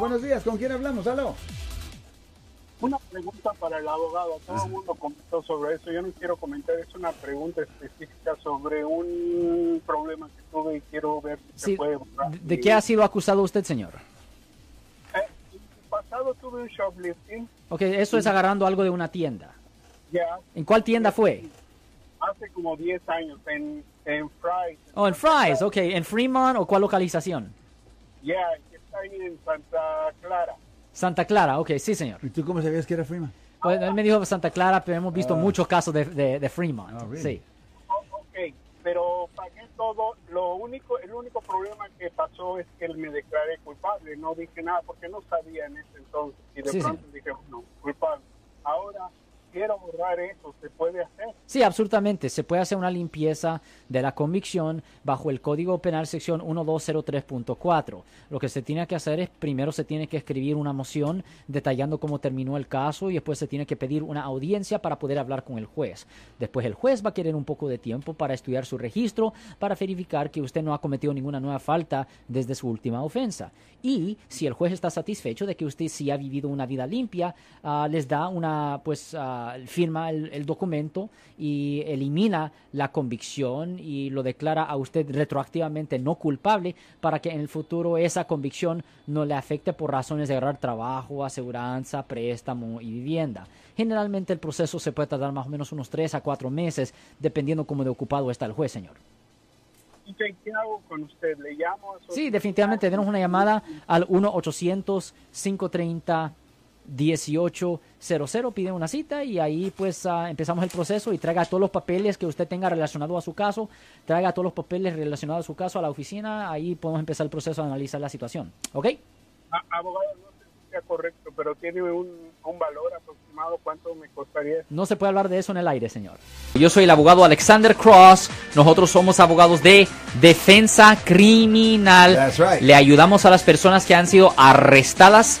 Buenos días, ¿con quién hablamos? Aló. Una pregunta para el abogado. Todo el mundo comentó sobre eso. Yo no quiero comentar. Es una pregunta específica sobre un problema que tuve y quiero ver si Sí, se puede borrar. ¿De qué ha sido acusado usted, señor? Eh, el pasado tuve un shoplifting. Ok, eso es agarrando algo de una tienda. Ya ¿En cuál tienda fue? hace como 10 años en, en Fry. Oh, en Fry's, ok. ¿En Fremont o cuál localización? Ya, ahí en Santa Clara. Santa Clara, ok, sí, señor. ¿Y tú cómo sabías que era Freeman? Pues, él me dijo Santa Clara, pero hemos visto Ah. muchos casos de, de, de Fremont. Ah, really? Sí. Oh, ok, pero pagué todo. Lo único, el único problema que pasó es que él me declaré culpable. No dije nada porque no sabía en ese entonces. Y de Sí, pronto Sí, absolutamente. Se puede hacer una limpieza de la convicción bajo el Código Penal sección 1203.4. Lo que se tiene que hacer es primero se tiene que escribir una moción detallando cómo terminó el caso y después se tiene que pedir una audiencia para poder hablar con el juez. Después el juez va a querer un poco de tiempo para estudiar su registro, para verificar que usted no ha cometido ninguna nueva falta desde su última ofensa. Y si el juez está satisfecho de que usted sí ha vivido una vida limpia, ah, les da una, pues, ah, firma el, el documento y elimina la convicción y lo declara a usted retroactivamente no culpable para que en el futuro esa convicción no le afecte por razones de agarrar trabajo, aseguranza, préstamo y vivienda. Generalmente el proceso se puede tardar más o menos unos 3 a 4 meses, dependiendo cómo de ocupado está el juez, señor. ¿Y qué, hago con usted? ¿Le llamo? Sí, definitivamente, denos una llamada al 1-800-530-1800, piden una cita y ahí pues ah, empezamos el proceso y traiga todos los papeles que usted tenga relacionado a su caso, traiga todos los papeles relacionados a su caso a la oficina, ahí podemos empezar el proceso de analizar la situación, ¿ok? A- abogado, no sé si sea correcto, pero tiene un, un valor aproximado. ¿Cuánto me costaría? No se puede hablar de eso en el aire, señor. Yo soy el abogado Alexander Cross. Nosotros somos abogados de defensa criminal. That's right. Le ayudamos a las personas que han sido arrestadas